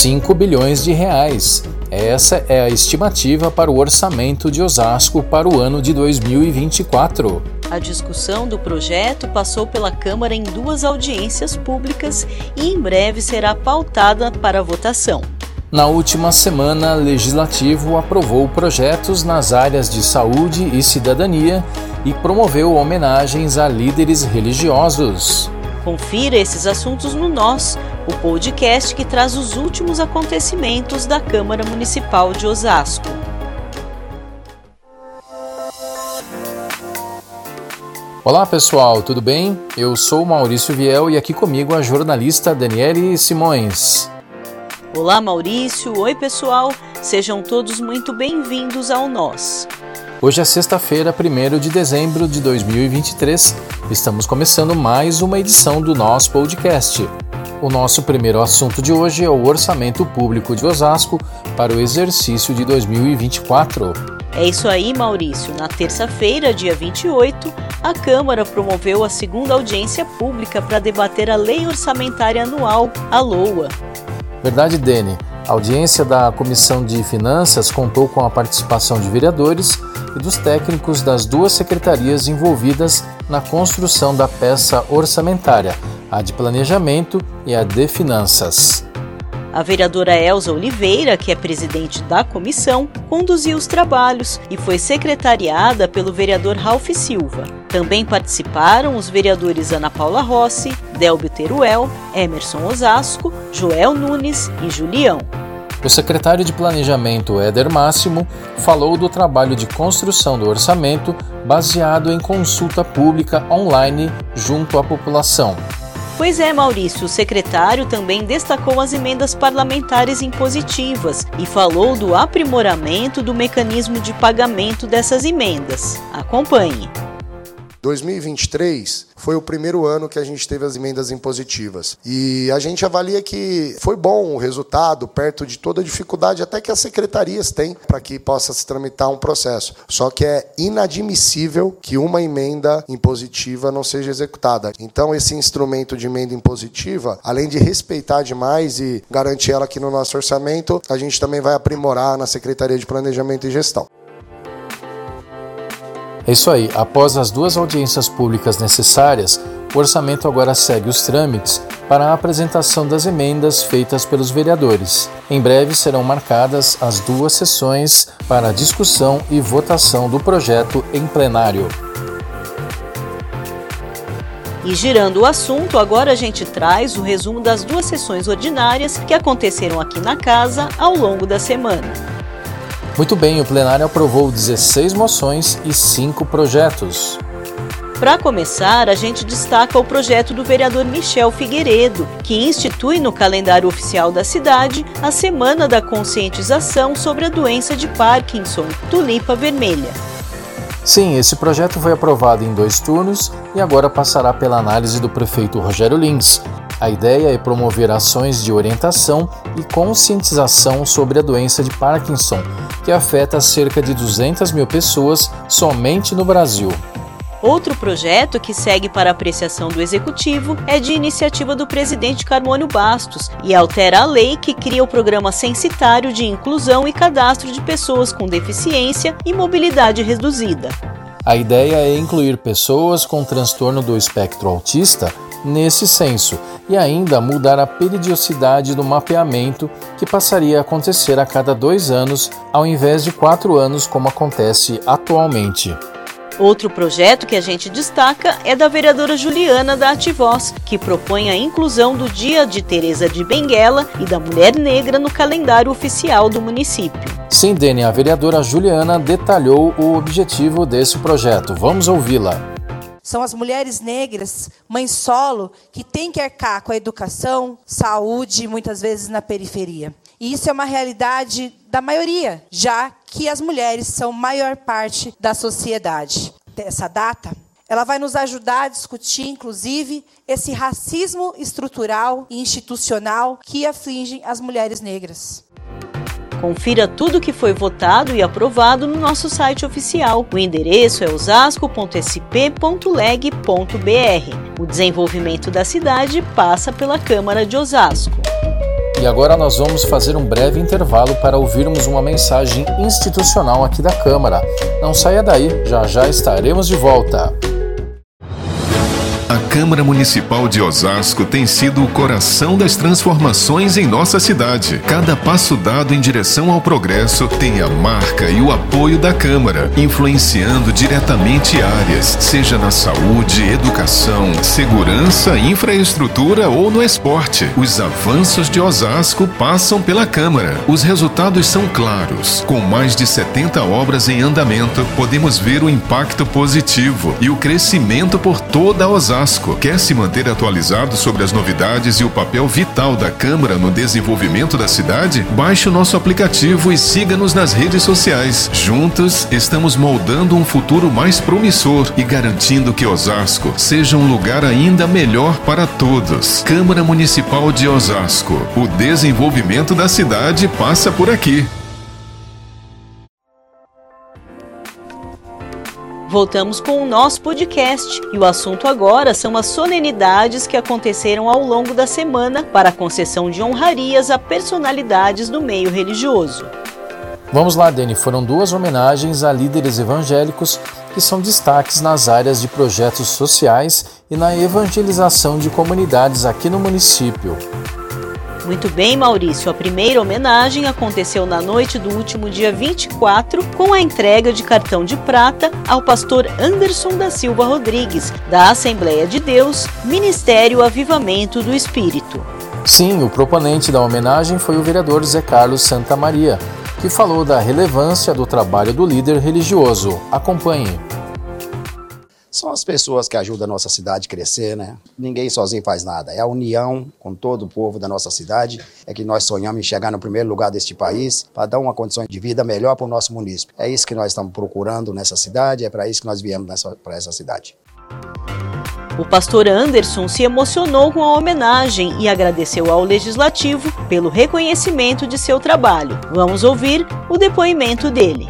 5 bilhões de reais. Essa é a estimativa para o orçamento de Osasco para o ano de 2024. A discussão do projeto passou pela Câmara em duas audiências públicas e em breve será pautada para votação. Na última semana, o Legislativo aprovou projetos nas áreas de saúde e cidadania e promoveu homenagens a líderes religiosos. Confira esses assuntos no Nós, o podcast que traz os últimos acontecimentos da Câmara Municipal de Osasco. Olá pessoal, tudo bem? Eu sou Maurício Viel e aqui comigo a jornalista Daniele Simões. Olá Maurício, oi pessoal, sejam todos muito bem-vindos ao Nós. Hoje é sexta-feira, 1 de dezembro de 2023. Estamos começando mais uma edição do nosso podcast. O nosso primeiro assunto de hoje é o orçamento público de Osasco para o exercício de 2024. É isso aí, Maurício. Na terça-feira, dia 28, a Câmara promoveu a segunda audiência pública para debater a Lei Orçamentária Anual, a LOA. Verdade, Dene. A audiência da Comissão de Finanças contou com a participação de vereadores e dos técnicos das duas secretarias envolvidas na construção da peça orçamentária, a de Planejamento e a de Finanças. A vereadora Elza Oliveira, que é presidente da comissão, conduziu os trabalhos e foi secretariada pelo vereador Ralph Silva. Também participaram os vereadores Ana Paula Rossi, Delbio Teruel, Emerson Osasco, Joel Nunes e Julião. O secretário de Planejamento, Éder Máximo, falou do trabalho de construção do orçamento baseado em consulta pública online junto à população. Pois é, Maurício, o secretário também destacou as emendas parlamentares impositivas e falou do aprimoramento do mecanismo de pagamento dessas emendas. Acompanhe. 2023 foi o primeiro ano que a gente teve as emendas impositivas. E a gente avalia que foi bom o resultado, perto de toda a dificuldade até que as secretarias têm para que possa se tramitar um processo. Só que é inadmissível que uma emenda impositiva não seja executada. Então, esse instrumento de emenda impositiva, além de respeitar demais e garantir ela aqui no nosso orçamento, a gente também vai aprimorar na Secretaria de Planejamento e Gestão. É isso aí, após as duas audiências públicas necessárias, o orçamento agora segue os trâmites para a apresentação das emendas feitas pelos vereadores. Em breve serão marcadas as duas sessões para discussão e votação do projeto em plenário. E girando o assunto, agora a gente traz o resumo das duas sessões ordinárias que aconteceram aqui na casa ao longo da semana. Muito bem, o plenário aprovou 16 moções e 5 projetos. Para começar, a gente destaca o projeto do vereador Michel Figueiredo, que institui no calendário oficial da cidade a Semana da Conscientização sobre a doença de Parkinson, tulipa vermelha. Sim, esse projeto foi aprovado em dois turnos e agora passará pela análise do prefeito Rogério Lins, a ideia é promover ações de orientação e conscientização sobre a doença de Parkinson, que afeta cerca de 200 mil pessoas somente no Brasil. Outro projeto que segue para apreciação do Executivo é de iniciativa do presidente Carmônio Bastos e altera a lei que cria o programa censitário de inclusão e cadastro de pessoas com deficiência e mobilidade reduzida. A ideia é incluir pessoas com transtorno do espectro autista nesse censo e ainda mudar a periodicidade do mapeamento, que passaria a acontecer a cada dois anos, ao invés de quatro anos, como acontece atualmente. Outro projeto que a gente destaca é da vereadora Juliana da Ativoz, que propõe a inclusão do Dia de Teresa de Benguela e da Mulher Negra no calendário oficial do município. Sim, Dene, a vereadora Juliana detalhou o objetivo desse projeto. Vamos ouvi-la. São as mulheres negras, mães solo, que têm que arcar com a educação, saúde, muitas vezes na periferia. E isso é uma realidade da maioria, já que as mulheres são maior parte da sociedade. Essa data ela vai nos ajudar a discutir, inclusive, esse racismo estrutural e institucional que aflige as mulheres negras. Confira tudo que foi votado e aprovado no nosso site oficial. O endereço é osasco.sp.leg.br. O desenvolvimento da cidade passa pela Câmara de Osasco. E agora nós vamos fazer um breve intervalo para ouvirmos uma mensagem institucional aqui da Câmara. Não saia daí, já já estaremos de volta. Câmara Municipal de Osasco tem sido o coração das transformações em nossa cidade. Cada passo dado em direção ao progresso tem a marca e o apoio da Câmara, influenciando diretamente áreas, seja na saúde, educação, segurança, infraestrutura ou no esporte. Os avanços de Osasco passam pela Câmara. Os resultados são claros. Com mais de 70 obras em andamento, podemos ver o impacto positivo e o crescimento por toda Osasco Quer se manter atualizado sobre as novidades e o papel vital da Câmara no desenvolvimento da cidade? Baixe o nosso aplicativo e siga-nos nas redes sociais. Juntos, estamos moldando um futuro mais promissor e garantindo que Osasco seja um lugar ainda melhor para todos. Câmara Municipal de Osasco. O desenvolvimento da cidade passa por aqui. Voltamos com o nosso podcast e o assunto agora são as solenidades que aconteceram ao longo da semana para a concessão de honrarias a personalidades do meio religioso. Vamos lá, Dani. Foram duas homenagens a líderes evangélicos que são destaques nas áreas de projetos sociais e na evangelização de comunidades aqui no município. Muito bem, Maurício. A primeira homenagem aconteceu na noite do último dia 24, com a entrega de cartão de prata ao pastor Anderson da Silva Rodrigues, da Assembleia de Deus, Ministério Avivamento do Espírito. Sim, o proponente da homenagem foi o vereador Zé Carlos Santa Maria, que falou da relevância do trabalho do líder religioso. Acompanhe são as pessoas que ajudam a nossa cidade a crescer, né? Ninguém sozinho faz nada. É a união com todo o povo da nossa cidade. É que nós sonhamos em chegar no primeiro lugar deste país para dar uma condição de vida melhor para o nosso município. É isso que nós estamos procurando nessa cidade, é para isso que nós viemos para essa cidade. O pastor Anderson se emocionou com a homenagem e agradeceu ao legislativo pelo reconhecimento de seu trabalho. Vamos ouvir o depoimento dele.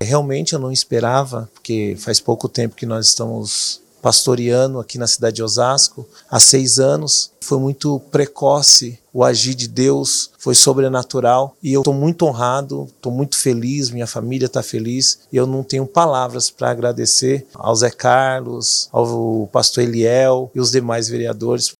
Realmente eu não esperava, porque faz pouco tempo que nós estamos pastoreando aqui na cidade de Osasco, há seis anos. Foi muito precoce o agir de Deus, foi sobrenatural e eu estou muito honrado, estou muito feliz, minha família está feliz e eu não tenho palavras para agradecer ao Zé Carlos, ao pastor Eliel e os demais vereadores.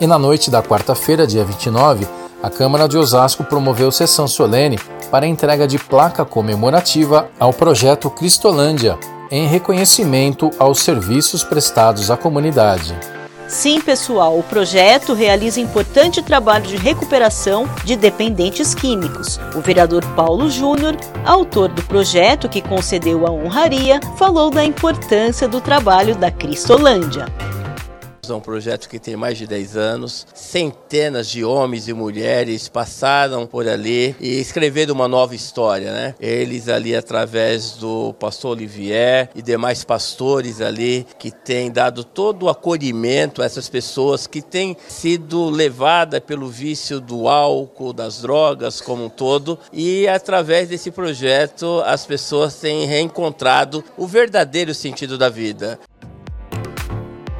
E na noite da quarta-feira, dia 29, a Câmara de Osasco promoveu sessão solene para a entrega de placa comemorativa ao projeto Cristolândia, em reconhecimento aos serviços prestados à comunidade. Sim, pessoal, o projeto realiza importante trabalho de recuperação de dependentes químicos. O vereador Paulo Júnior, autor do projeto que concedeu a honraria, falou da importância do trabalho da Cristolândia. É um projeto que tem mais de 10 anos. Centenas de homens e mulheres passaram por ali e escreveram uma nova história, né? Eles ali através do pastor Olivier e demais pastores ali que têm dado todo o acolhimento a essas pessoas que têm sido levadas pelo vício do álcool, das drogas como um todo e através desse projeto as pessoas têm reencontrado o verdadeiro sentido da vida.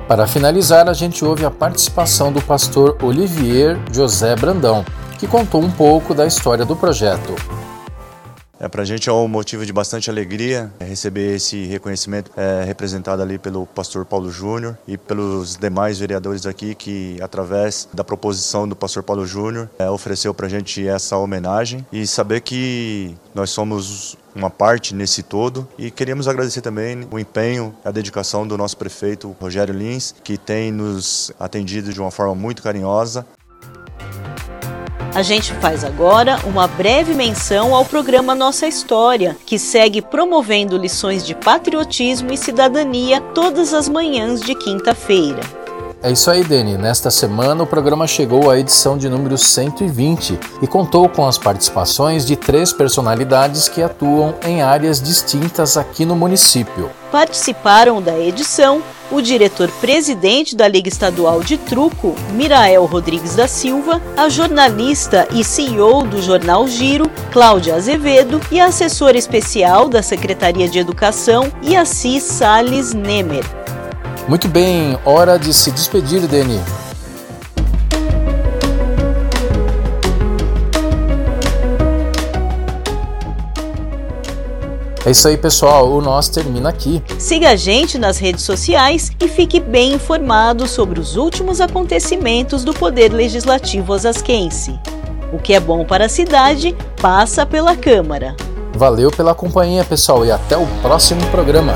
Para finalizar, a gente ouve a participação do pastor Olivier José Brandão, que contou um pouco da história do projeto. É, para a gente é um motivo de bastante alegria é, receber esse reconhecimento é, representado ali pelo pastor Paulo Júnior e pelos demais vereadores aqui que, através da proposição do pastor Paulo Júnior, é, ofereceu para a gente essa homenagem e saber que nós somos uma parte nesse todo e queríamos agradecer também o empenho, a dedicação do nosso prefeito Rogério Lins, que tem nos atendido de uma forma muito carinhosa. A gente faz agora uma breve menção ao programa Nossa História, que segue promovendo lições de patriotismo e cidadania todas as manhãs de quinta-feira. É isso aí, Dani. Nesta semana o programa chegou à edição de número 120 e contou com as participações de três personalidades que atuam em áreas distintas aqui no município. Participaram da edição o diretor-presidente da Liga Estadual de Truco, Mirael Rodrigues da Silva, a jornalista e CEO do jornal Giro, Cláudia Azevedo, e a assessora especial da Secretaria de Educação, Iaci Sales Nemer. Muito bem, hora de se despedir, Deni. É isso aí, pessoal. O Nós termina aqui. Siga a gente nas redes sociais e fique bem informado sobre os últimos acontecimentos do Poder Legislativo osasquense. O que é bom para a cidade passa pela Câmara. Valeu pela companhia, pessoal, e até o próximo programa.